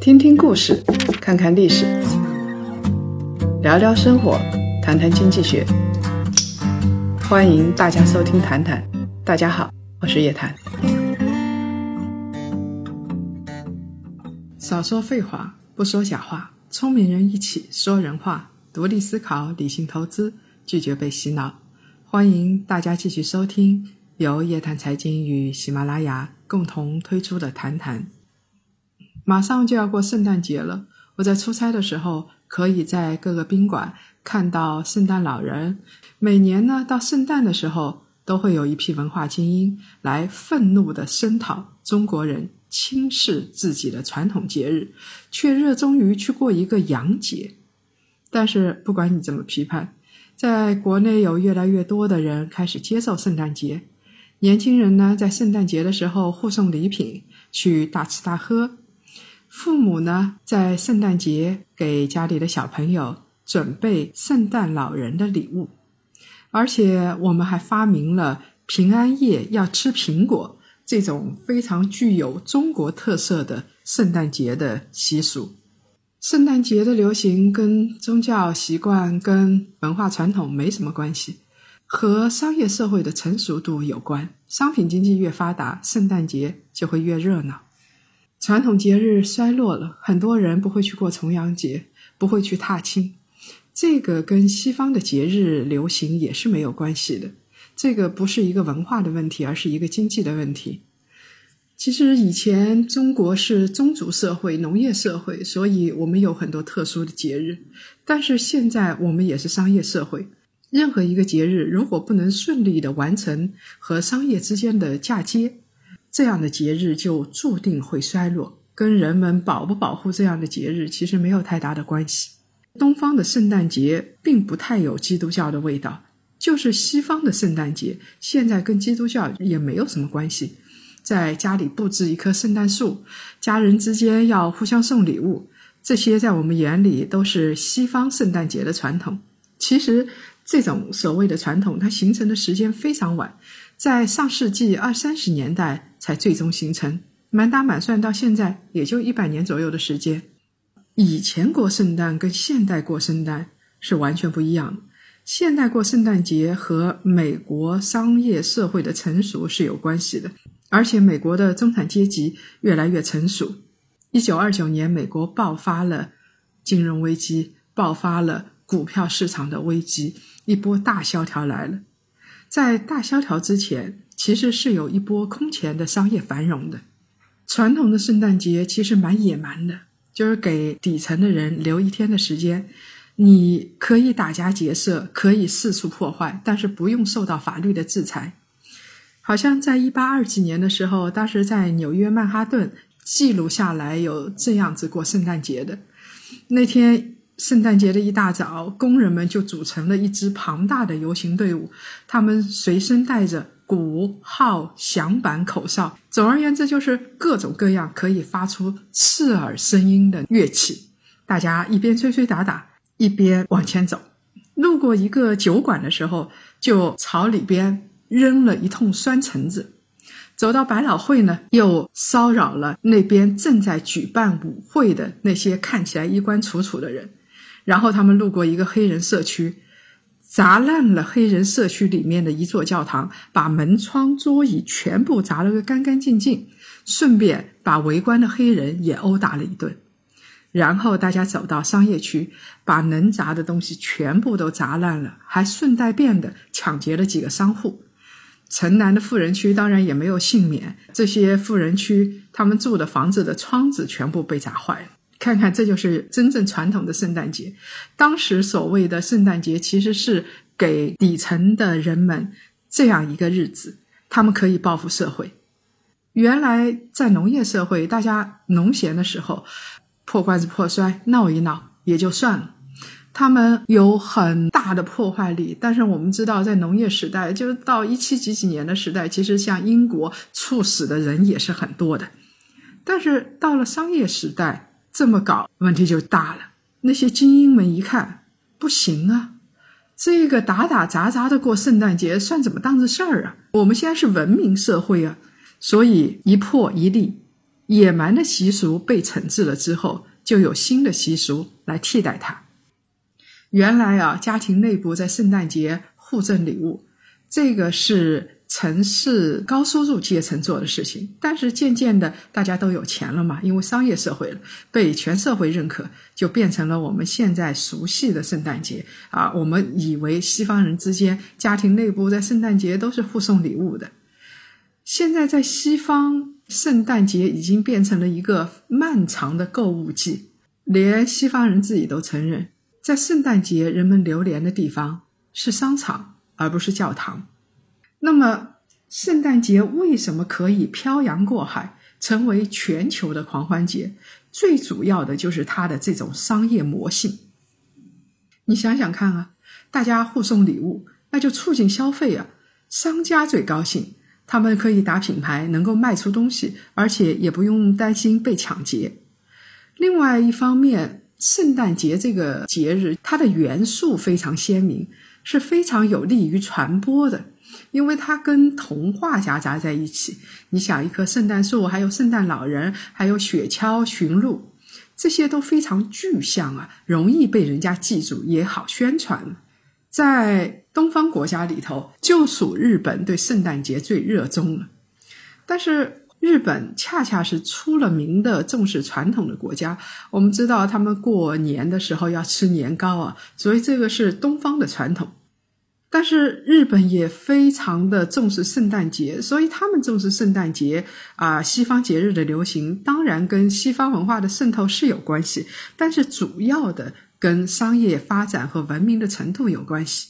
听听故事，看看历史，聊聊生活，谈谈经济学。欢迎大家收听《谈谈》，大家好，我是叶檀。少说废话，不说假话，聪明人一起说人话，独立思考，理性投资，拒绝被洗脑。欢迎大家继续收听由叶檀财经与喜马拉雅共同推出的《谈谈》。马上就要过圣诞节了，我在出差的时候，可以在各个宾馆看到圣诞老人。每年呢，到圣诞的时候，都会有一批文化精英来愤怒的声讨中国人轻视自己的传统节日，却热衷于去过一个洋节。但是不管你怎么批判，在国内有越来越多的人开始接受圣诞节。年轻人呢，在圣诞节的时候互送礼品，去大吃大喝。父母呢，在圣诞节给家里的小朋友准备圣诞老人的礼物，而且我们还发明了平安夜要吃苹果这种非常具有中国特色的圣诞节的习俗。圣诞节的流行跟宗教习惯、跟文化传统没什么关系，和商业社会的成熟度有关。商品经济越发达，圣诞节就会越热闹。传统节日衰落了，很多人不会去过重阳节，不会去踏青。这个跟西方的节日流行也是没有关系的。这个不是一个文化的问题，而是一个经济的问题。其实以前中国是宗族社会、农业社会，所以我们有很多特殊的节日。但是现在我们也是商业社会，任何一个节日如果不能顺利的完成和商业之间的嫁接。这样的节日就注定会衰落，跟人们保不保护这样的节日其实没有太大的关系。东方的圣诞节并不太有基督教的味道，就是西方的圣诞节，现在跟基督教也没有什么关系。在家里布置一棵圣诞树，家人之间要互相送礼物，这些在我们眼里都是西方圣诞节的传统。其实，这种所谓的传统，它形成的时间非常晚。在上世纪二三十年代才最终形成，满打满算到现在也就一百年左右的时间。以前过圣诞跟现代过圣诞是完全不一样的。现代过圣诞节和美国商业社会的成熟是有关系的，而且美国的中产阶级越来越成熟。一九二九年，美国爆发了金融危机，爆发了股票市场的危机，一波大萧条来了。在大萧条之前，其实是有一波空前的商业繁荣的。传统的圣诞节其实蛮野蛮的，就是给底层的人留一天的时间，你可以打家劫舍，可以四处破坏，但是不用受到法律的制裁。好像在一八二几年的时候，当时在纽约曼哈顿记录下来有这样子过圣诞节的那天。圣诞节的一大早，工人们就组成了一支庞大的游行队伍。他们随身带着鼓、号、响板、口哨，总而言之，就是各种各样可以发出刺耳声音的乐器。大家一边吹吹打打，一边往前走。路过一个酒馆的时候，就朝里边扔了一通酸橙子。走到百老汇呢，又骚扰了那边正在举办舞会的那些看起来衣冠楚楚的人。然后他们路过一个黑人社区，砸烂了黑人社区里面的一座教堂，把门窗桌椅全部砸了个干干净净，顺便把围观的黑人也殴打了一顿。然后大家走到商业区，把能砸的东西全部都砸烂了，还顺带便的抢劫了几个商户。城南的富人区当然也没有幸免，这些富人区他们住的房子的窗子全部被砸坏了。看看，这就是真正传统的圣诞节。当时所谓的圣诞节，其实是给底层的人们这样一个日子，他们可以报复社会。原来在农业社会，大家农闲的时候，破罐子破摔，闹一闹也就算了。他们有很大的破坏力，但是我们知道，在农业时代，就是到一七几几年的时代，其实像英国猝死的人也是很多的。但是到了商业时代，这么搞，问题就大了。那些精英们一看，不行啊，这个打打砸砸的过圣诞节，算怎么当子事儿啊？我们现在是文明社会啊，所以一破一立，野蛮的习俗被惩治了之后，就有新的习俗来替代它。原来啊，家庭内部在圣诞节互赠礼物，这个是。城市高收入阶层做的事情，但是渐渐的大家都有钱了嘛，因为商业社会了，被全社会认可，就变成了我们现在熟悉的圣诞节啊。我们以为西方人之间家庭内部在圣诞节都是互送礼物的，现在在西方，圣诞节已经变成了一个漫长的购物季，连西方人自己都承认，在圣诞节人们流连的地方是商场，而不是教堂。那么，圣诞节为什么可以漂洋过海成为全球的狂欢节？最主要的就是它的这种商业魔性。你想想看啊，大家互送礼物，那就促进消费啊，商家最高兴，他们可以打品牌，能够卖出东西，而且也不用担心被抢劫。另外一方面，圣诞节这个节日，它的元素非常鲜明，是非常有利于传播的。因为它跟童话夹杂在一起，你想一棵圣诞树，还有圣诞老人，还有雪橇、驯鹿，这些都非常具象啊，容易被人家记住，也好宣传。在东方国家里头，就属日本对圣诞节最热衷了。但是日本恰恰是出了名的重视传统的国家，我们知道他们过年的时候要吃年糕啊，所以这个是东方的传统。但是日本也非常的重视圣诞节，所以他们重视圣诞节啊，西方节日的流行当然跟西方文化的渗透是有关系，但是主要的跟商业发展和文明的程度有关系。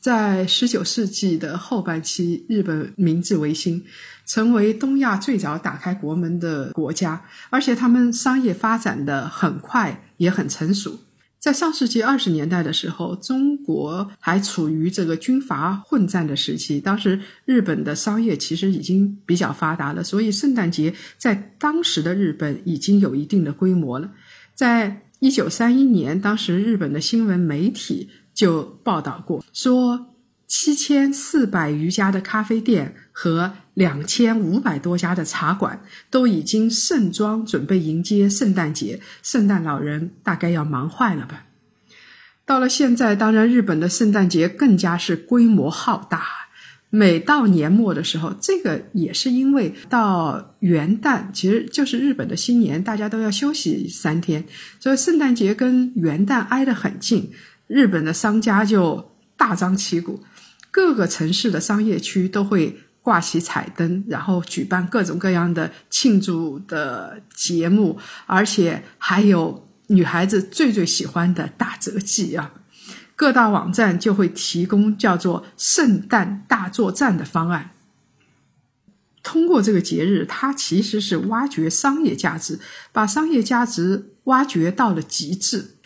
在十九世纪的后半期，日本明治维新，成为东亚最早打开国门的国家，而且他们商业发展的很快，也很成熟。在上世纪二十年代的时候，中国还处于这个军阀混战的时期。当时日本的商业其实已经比较发达了，所以圣诞节在当时的日本已经有一定的规模了。在一九三一年，当时日本的新闻媒体就报道过，说七千四百余家的咖啡店和。两千五百多家的茶馆都已经盛装准备迎接圣诞节，圣诞老人大概要忙坏了吧？到了现在，当然日本的圣诞节更加是规模浩大。每到年末的时候，这个也是因为到元旦，其实就是日本的新年，大家都要休息三天，所以圣诞节跟元旦挨得很近，日本的商家就大张旗鼓，各个城市的商业区都会。挂起彩灯，然后举办各种各样的庆祝的节目，而且还有女孩子最最喜欢的打折季啊！各大网站就会提供叫做“圣诞大作战”的方案。通过这个节日，它其实是挖掘商业价值，把商业价值挖掘到了极致。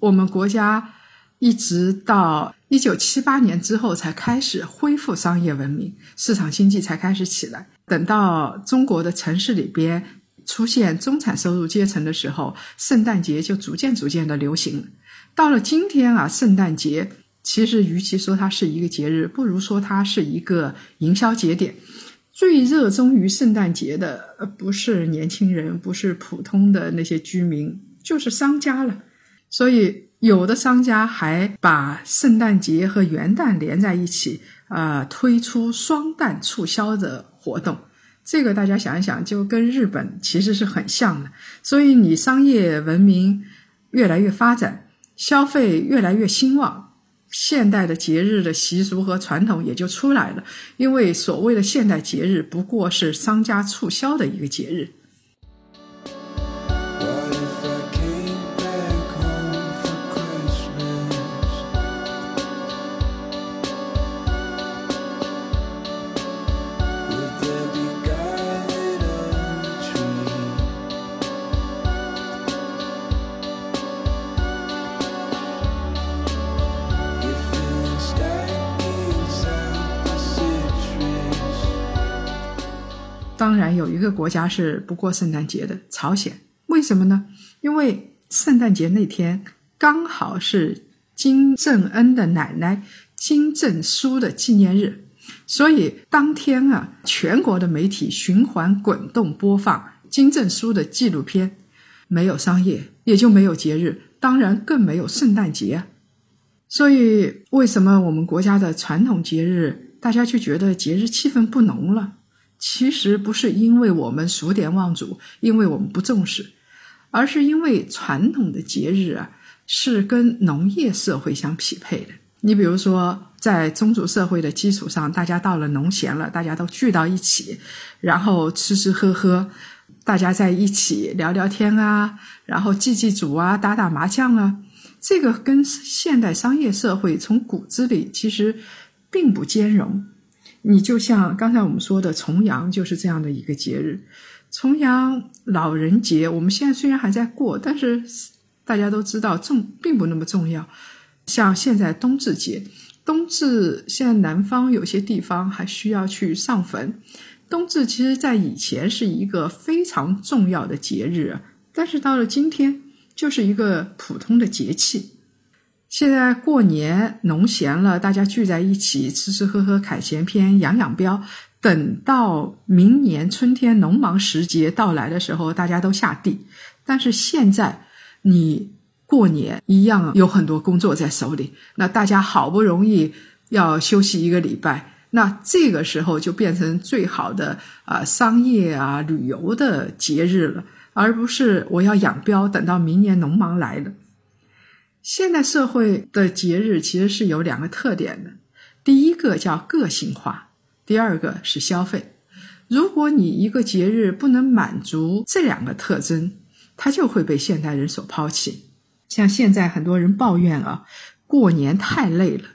我们国家一直到。一九七八年之后才开始恢复商业文明，市场经济才开始起来。等到中国的城市里边出现中产收入阶层的时候，圣诞节就逐渐逐渐的流行。到了今天啊，圣诞节其实与其说它是一个节日，不如说它是一个营销节点。最热衷于圣诞节的，不是年轻人，不是普通的那些居民，就是商家了。所以。有的商家还把圣诞节和元旦连在一起，啊，推出双旦促销的活动。这个大家想一想，就跟日本其实是很像的。所以你商业文明越来越发展，消费越来越兴旺，现代的节日的习俗和传统也就出来了。因为所谓的现代节日，不过是商家促销的一个节日。当然有一个国家是不过圣诞节的，朝鲜。为什么呢？因为圣诞节那天刚好是金正恩的奶奶金正淑的纪念日，所以当天啊，全国的媒体循环滚动播放金正书的纪录片。没有商业，也就没有节日，当然更没有圣诞节。所以，为什么我们国家的传统节日，大家就觉得节日气氛不浓了？其实不是因为我们数典忘祖，因为我们不重视，而是因为传统的节日啊，是跟农业社会相匹配的。你比如说，在宗族社会的基础上，大家到了农闲了，大家都聚到一起，然后吃吃喝喝。大家在一起聊聊天啊，然后祭祭祖啊，打打麻将啊，这个跟现代商业社会从骨子里其实并不兼容。你就像刚才我们说的重阳，就是这样的一个节日。重阳老人节，我们现在虽然还在过，但是大家都知道重并不那么重要。像现在冬至节，冬至现在南方有些地方还需要去上坟。冬至其实，在以前是一个非常重要的节日，但是到了今天，就是一个普通的节气。现在过年农闲了，大家聚在一起吃吃喝喝、砍闲篇、养养膘。等到明年春天农忙时节到来的时候，大家都下地。但是现在，你过年一样有很多工作在手里，那大家好不容易要休息一个礼拜。那这个时候就变成最好的啊商业啊旅游的节日了，而不是我要养膘，等到明年农忙来了。现代社会的节日其实是有两个特点的，第一个叫个性化，第二个是消费。如果你一个节日不能满足这两个特征，它就会被现代人所抛弃。像现在很多人抱怨啊，过年太累了，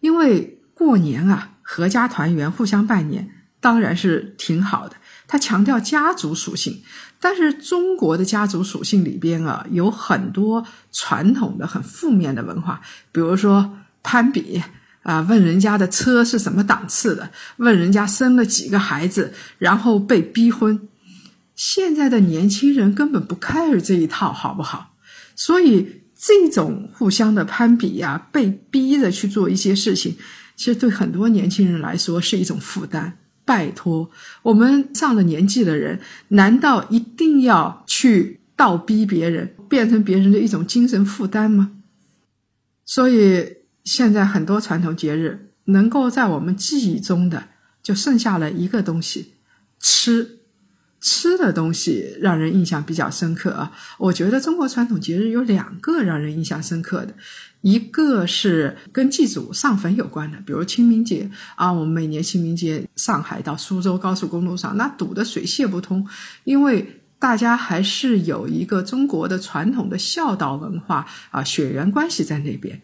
因为过年啊。合家团圆、互相拜年，当然是挺好的。他强调家族属性，但是中国的家族属性里边啊，有很多传统的很负面的文化，比如说攀比啊，问人家的车是什么档次的，问人家生了几个孩子，然后被逼婚。现在的年轻人根本不 care 这一套，好不好？所以这种互相的攀比呀，被逼着去做一些事情。其实对很多年轻人来说是一种负担。拜托，我们上了年纪的人，难道一定要去倒逼别人，变成别人的一种精神负担吗？所以现在很多传统节日，能够在我们记忆中的，就剩下了一个东西：吃。吃的东西让人印象比较深刻啊！我觉得中国传统节日有两个让人印象深刻的，一个是跟祭祖上坟有关的，比如清明节啊，我们每年清明节上海到苏州高速公路上那堵得水泄不通，因为大家还是有一个中国的传统的孝道文化啊，血缘关系在那边。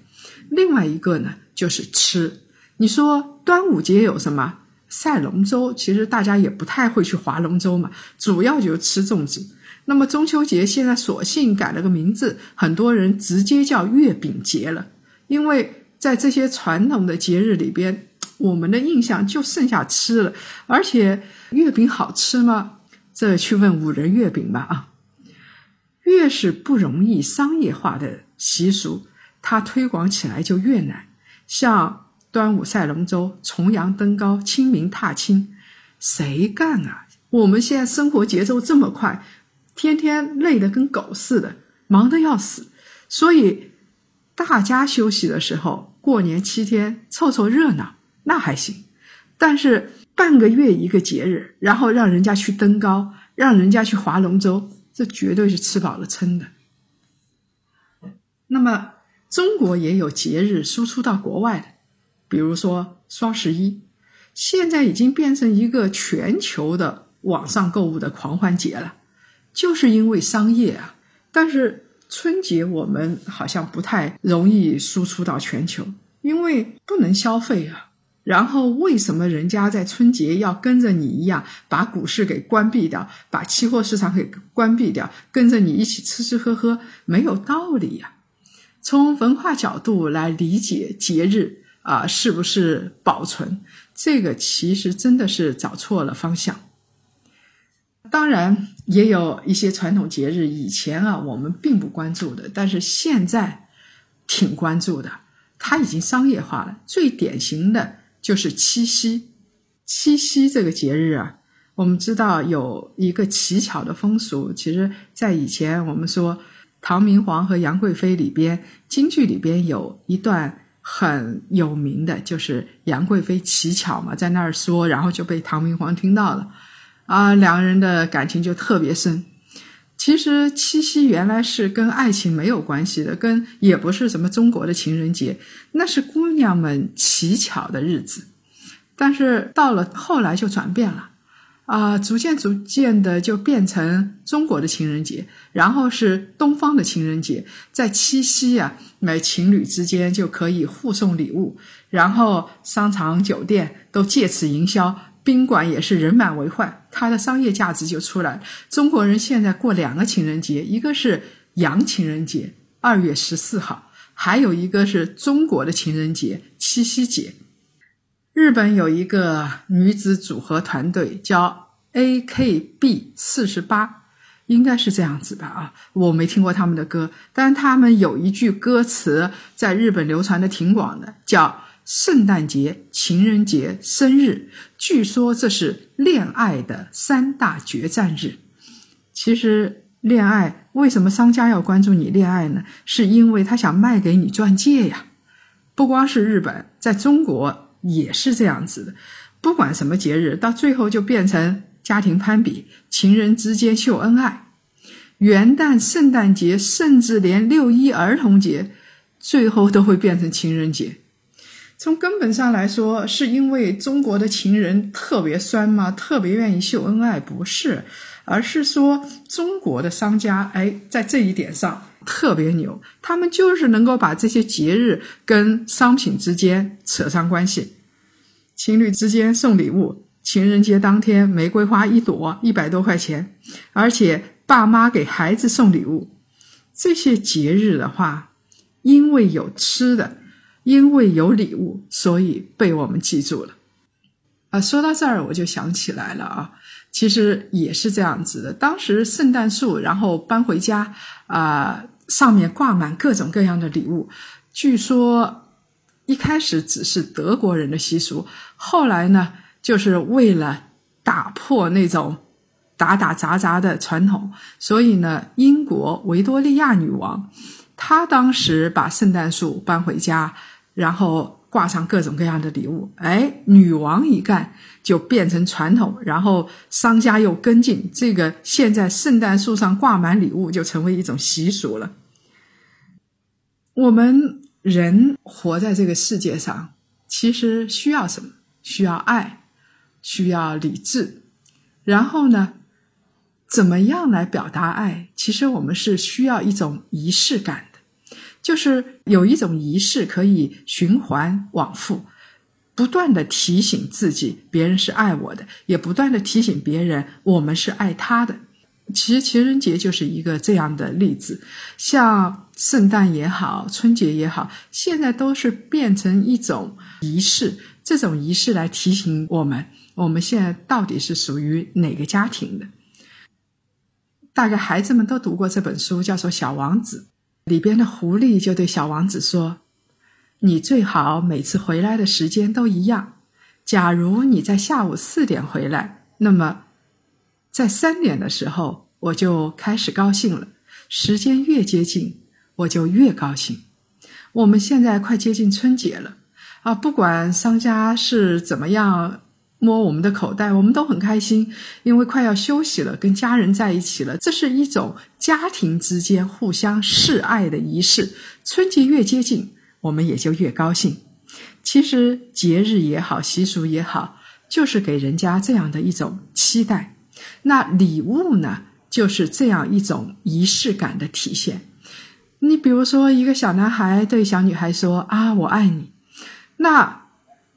另外一个呢，就是吃。你说端午节有什么？赛龙舟，其实大家也不太会去划龙舟嘛，主要就是吃粽子。那么中秋节现在索性改了个名字，很多人直接叫月饼节了。因为在这些传统的节日里边，我们的印象就剩下吃了。而且月饼好吃吗？这去问五仁月饼吧啊！越是不容易商业化的习俗，它推广起来就越难。像。端午赛龙舟，重阳登高，清明踏青，谁干啊？我们现在生活节奏这么快，天天累得跟狗似的，忙得要死。所以大家休息的时候，过年七天凑凑热闹那还行，但是半个月一个节日，然后让人家去登高，让人家去划龙舟，这绝对是吃饱了撑的。那么中国也有节日输出到国外的。比如说双十一，现在已经变成一个全球的网上购物的狂欢节了，就是因为商业啊。但是春节我们好像不太容易输出到全球，因为不能消费啊。然后为什么人家在春节要跟着你一样把股市给关闭掉，把期货市场给关闭掉，跟着你一起吃吃喝喝？没有道理呀。从文化角度来理解节日。啊，是不是保存？这个其实真的是找错了方向。当然，也有一些传统节日，以前啊我们并不关注的，但是现在挺关注的。它已经商业化了。最典型的就是七夕。七夕这个节日啊，我们知道有一个乞巧的风俗，其实，在以前我们说唐明皇和杨贵妃里边，京剧里边有一段很有名的，就是杨贵妃乞巧嘛，在那儿说，然后就被唐明皇听到了，啊，两个人的感情就特别深。其实七夕原来是跟爱情没有关系的，跟也不是什么中国的情人节，那是姑娘们乞巧的日子。但是到了后来就转变了，啊，逐渐逐渐的就变成中国的情人节，然后是东方的情人节，在七夕啊，每情侣之间就可以互送礼物，然后商场、酒店都借此营销。宾馆也是人满为患，它的商业价值就出来了。中国人现在过两个情人节，一个是洋情人节，二月十四号，还有一个是中国的情人节，七夕节。日本有一个女子组合团队叫 A.K.B 四十八，应该是这样子吧？啊，我没听过他们的歌，但他们有一句歌词在日本流传的挺广的，叫。圣诞节、情人节、生日，据说这是恋爱的三大决战日。其实，恋爱为什么商家要关注你恋爱呢？是因为他想卖给你钻戒呀。不光是日本，在中国也是这样子的。不管什么节日，到最后就变成家庭攀比，情人之间秀恩爱。元旦、圣诞节，甚至连六一儿童节，最后都会变成情人节。从根本上来说，是因为中国的情人特别酸吗？特别愿意秀恩爱？不是，而是说中国的商家，哎，在这一点上特别牛，他们就是能够把这些节日跟商品之间扯上关系。情侣之间送礼物，情人节当天玫瑰花一朵一百多块钱，而且爸妈给孩子送礼物，这些节日的话，因为有吃的。因为有礼物，所以被我们记住了。啊，说到这儿，我就想起来了啊，其实也是这样子的。当时圣诞树，然后搬回家，啊，上面挂满各种各样的礼物。据说一开始只是德国人的习俗，后来呢，就是为了打破那种打打砸砸的传统，所以呢，英国维多利亚女王，她当时把圣诞树搬回家。然后挂上各种各样的礼物，哎，女王一干就变成传统，然后商家又跟进，这个现在圣诞树上挂满礼物就成为一种习俗了。我们人活在这个世界上，其实需要什么？需要爱，需要理智。然后呢，怎么样来表达爱？其实我们是需要一种仪式感。就是有一种仪式可以循环往复，不断的提醒自己别人是爱我的，也不断的提醒别人我们是爱他的。其实情人节就是一个这样的例子，像圣诞也好，春节也好，现在都是变成一种仪式，这种仪式来提醒我们，我们现在到底是属于哪个家庭的。大概孩子们都读过这本书，叫做《小王子》。里边的狐狸就对小王子说：“你最好每次回来的时间都一样。假如你在下午四点回来，那么在三点的时候我就开始高兴了。时间越接近，我就越高兴。我们现在快接近春节了啊！不管商家是怎么样。”摸我们的口袋，我们都很开心，因为快要休息了，跟家人在一起了。这是一种家庭之间互相示爱的仪式。春节越接近，我们也就越高兴。其实节日也好，习俗也好，就是给人家这样的一种期待。那礼物呢，就是这样一种仪式感的体现。你比如说，一个小男孩对小女孩说：“啊，我爱你。”那。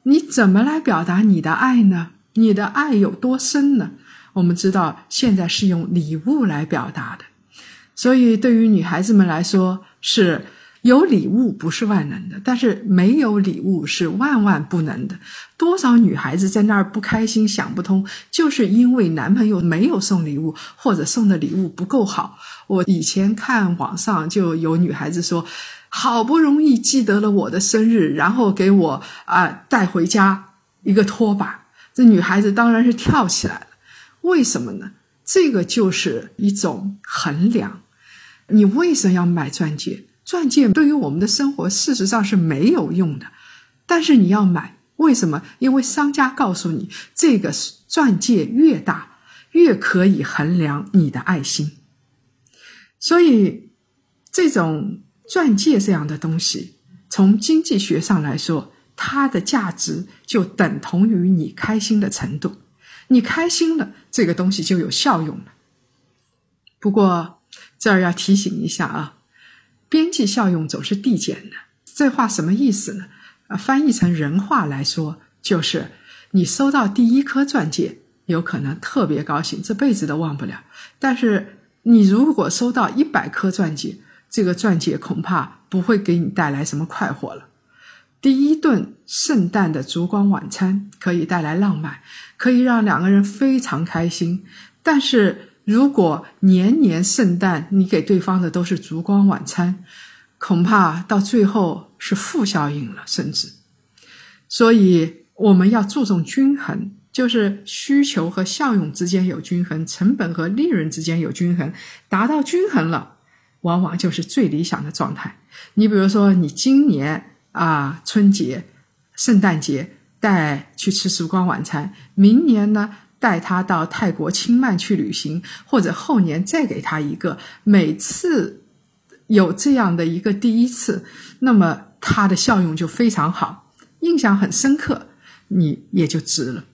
你怎么来表达你的爱呢？你的爱有多深呢？我们知道现在是用礼物来表达的，所以对于女孩子们来说，是有礼物不是万能的，但是没有礼物是万万不能的。多少女孩子在那儿不开心、想不通，就是因为男朋友没有送礼物，或者送的礼物不够好。我以前看网上就有女孩子说。好不容易记得了我的生日，然后给我啊带回家一个拖把，这女孩子当然是跳起来了。为什么呢？这个就是一种衡量。你为什么要买钻戒？钻戒对于我们的生活事实上是没有用的，但是你要买，为什么？因为商家告诉你，这个钻戒越大，越可以衡量你的爱心。所以，这种钻戒这样的东西，从经济学上来说，它的价值就等同于你开心的程度。你开心了，这个东西就有效用了。不过这儿要提醒一下啊。边际效用总是递减的，这话什么意思呢？啊，翻译成人话来说，就是你收到第一颗钻戒，有可能特别高兴，这辈子都忘不了。但是你如果收到一百颗钻戒，这个钻戒恐怕不会给你带来什么快活了。第一顿圣诞的烛光晚餐可以带来浪漫，可以让两个人非常开心，但是。如果年年圣诞你给对方的都是烛光晚餐，恐怕到最后是负效应了，甚至。所以我们要注重均衡，就是需求和效用之间有均衡，成本和利润之间有均衡，达到均衡了，往往就是最理想的状态。你比如说，你今年啊春节、圣诞节带去吃烛光晚餐，明年呢？带他到泰国清迈去旅行，或者后年再给他一个，每次有这样的一个第一次，那么它的效用就非常好，印象很深刻，你也就值了。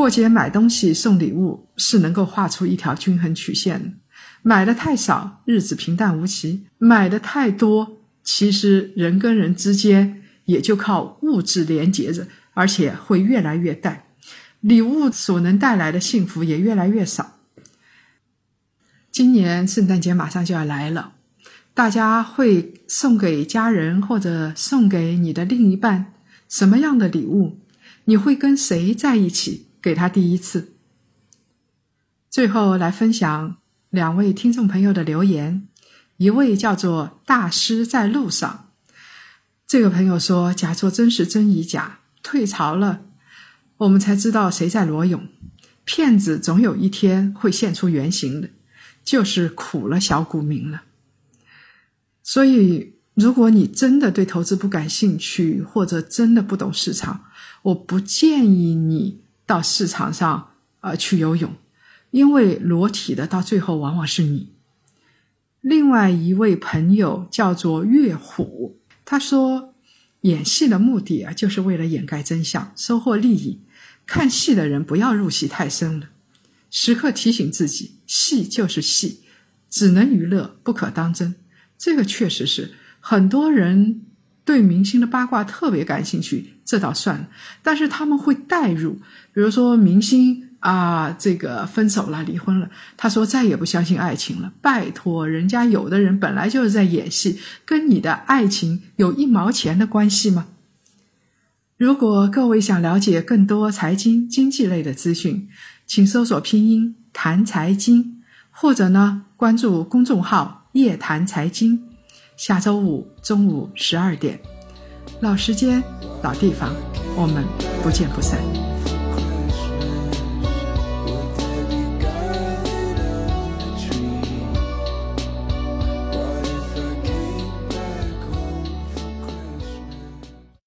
过节买东西送礼物是能够画出一条均衡曲线的，买的太少，日子平淡无奇；买的太多，其实人跟人之间也就靠物质连接着，而且会越来越淡，礼物所能带来的幸福也越来越少。今年圣诞节马上就要来了，大家会送给家人或者送给你的另一半什么样的礼物？你会跟谁在一起？给他第一次。最后来分享两位听众朋友的留言，一位叫做大师在路上，这个朋友说：“假作真是真亦假，退潮了，我们才知道谁在裸泳。骗子总有一天会现出原形的，就是苦了小股民了。所以，如果你真的对投资不感兴趣，或者真的不懂市场，我不建议你。”到市场上呃去游泳，因为裸体的到最后往往是你。另外一位朋友叫做岳虎，他说演戏的目的啊，就是为了掩盖真相，收获利益。看戏的人不要入戏太深了，时刻提醒自己，戏就是戏，只能娱乐，不可当真。这个确实是很多人。对明星的八卦特别感兴趣，这倒算了。但是他们会带入，比如说明星啊，这个分手了、离婚了，他说再也不相信爱情了。拜托，人家有的人本来就是在演戏，跟你的爱情有一毛钱的关系吗？如果各位想了解更多财经经济类的资讯，请搜索拼音谈财经，或者呢关注公众号夜谈财经。下周五中午十二点，老时间、老地方，我们不见不散。